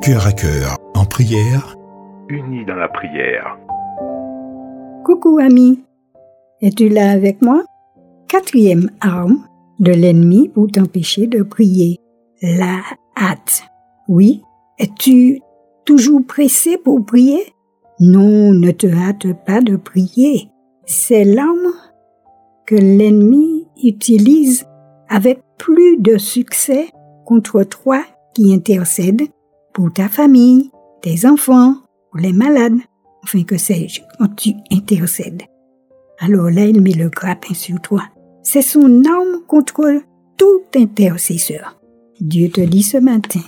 Cœur à cœur, en prière, unis dans la prière. Coucou ami, es-tu là avec moi? Quatrième arme de l'ennemi pour t'empêcher de prier, la hâte. Oui, es-tu toujours pressé pour prier? Non, ne te hâte pas de prier. C'est l'arme que l'ennemi utilise avec plus de succès contre toi qui intercède pour ta famille, tes enfants, pour les malades, enfin que sais-je, quand tu intercèdes. Alors là, il met le grappin sur toi. C'est son arme contre tout intercesseur. Dieu te dit ce matin,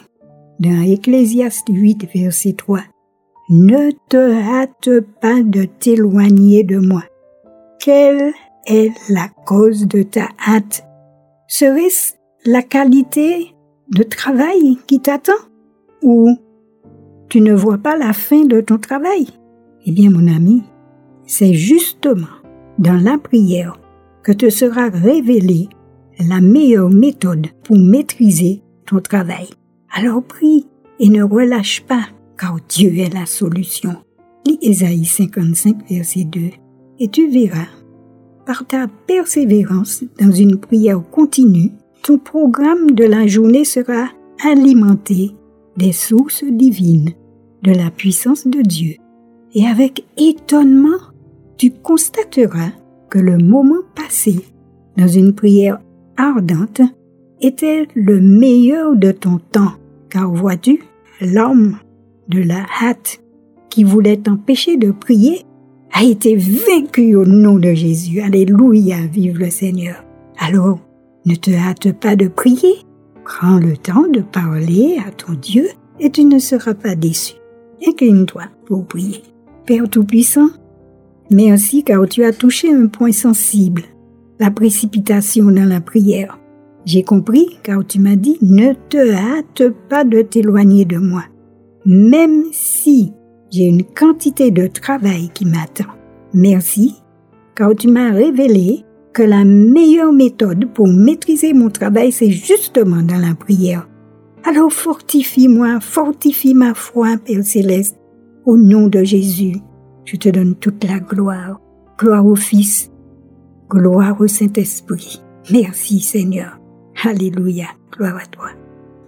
dans Ecclésiaste 8, verset 3, Ne te hâte pas de t'éloigner de moi. Quelle est la cause de ta hâte? Serait-ce la qualité de travail qui t'attend Ou tu ne vois pas la fin de ton travail? Eh bien mon ami, c'est justement dans la prière que te sera révélée la meilleure méthode pour maîtriser ton travail. Alors prie et ne relâche pas, car Dieu est la solution. Lis Ésaïe 55, verset 2, et tu verras, par ta persévérance dans une prière continue, ton programme de la journée sera alimenté des sources divines, de la puissance de Dieu. Et avec étonnement, tu constateras que le moment passé dans une prière ardente était le meilleur de ton temps, car vois-tu, l'homme de la hâte qui voulait t'empêcher de prier a été vaincu au nom de Jésus. Alléluia, vive le Seigneur. Alors, ne te hâte pas de prier. Prends le temps de parler à ton Dieu et tu ne seras pas déçu. Incline-toi pour prier. Père Tout-Puissant, merci car tu as touché un point sensible, la précipitation dans la prière. J'ai compris car tu m'as dit ne te hâte pas de t'éloigner de moi, même si j'ai une quantité de travail qui m'attend. Merci car tu m'as révélé que la meilleure méthode pour maîtriser mon travail, c'est justement dans la prière. Alors fortifie-moi, fortifie ma foi, Père céleste. Au nom de Jésus, je te donne toute la gloire. Gloire au Fils, gloire au Saint-Esprit. Merci Seigneur. Alléluia, gloire à toi.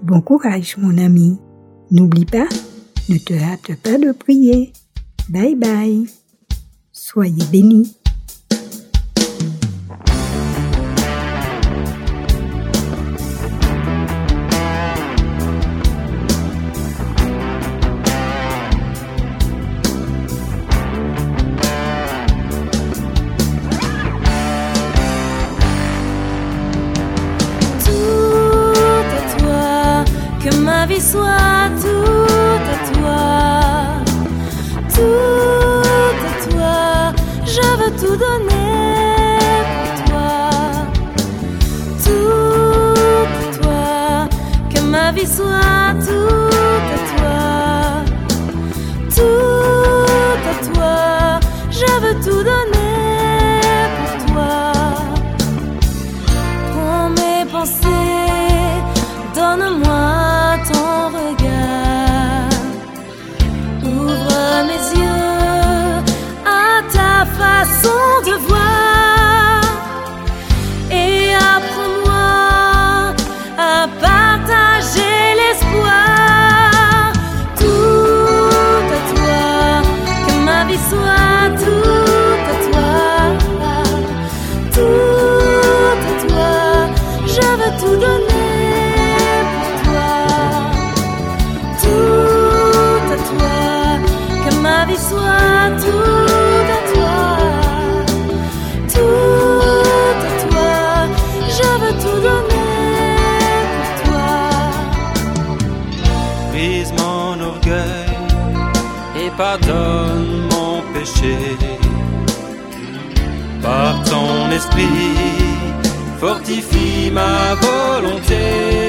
Bon courage mon ami. N'oublie pas, ne te hâte pas de prier. Bye bye. Soyez bénis. Soit tout à toi, tout à toi, je veux tout donner pour toi, tout à toi, que ma vie soit pardonne mon péché. Par ton esprit, fortifie ma volonté.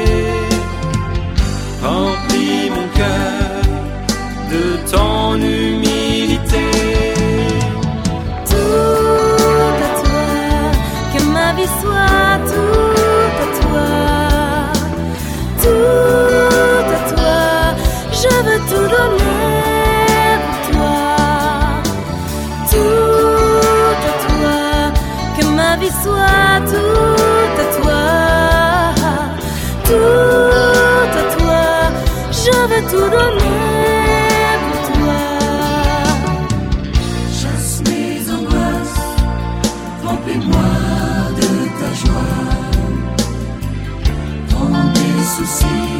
veux tout donner pour toi. Chasse mes angoisses, remplis-moi de ta joie. Prends mes soucis.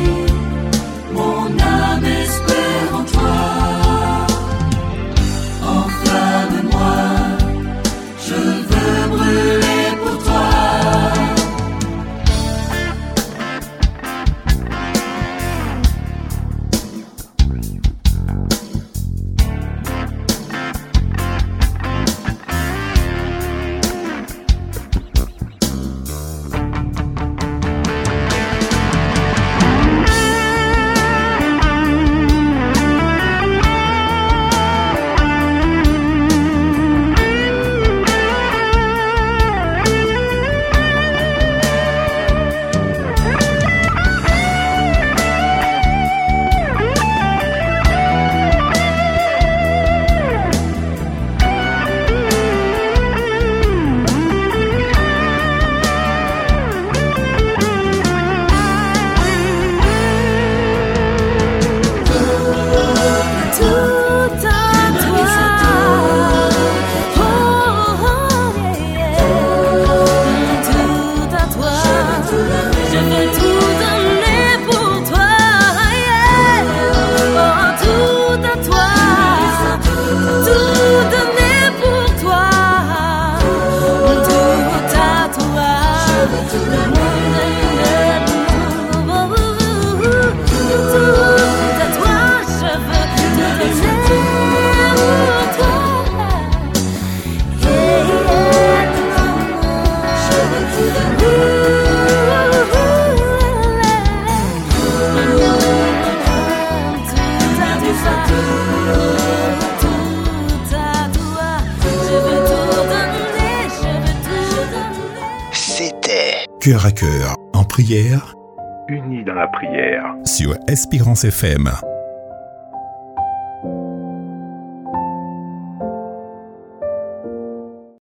cœur à cœur, en prière, unis dans la prière, sur Espérance FM.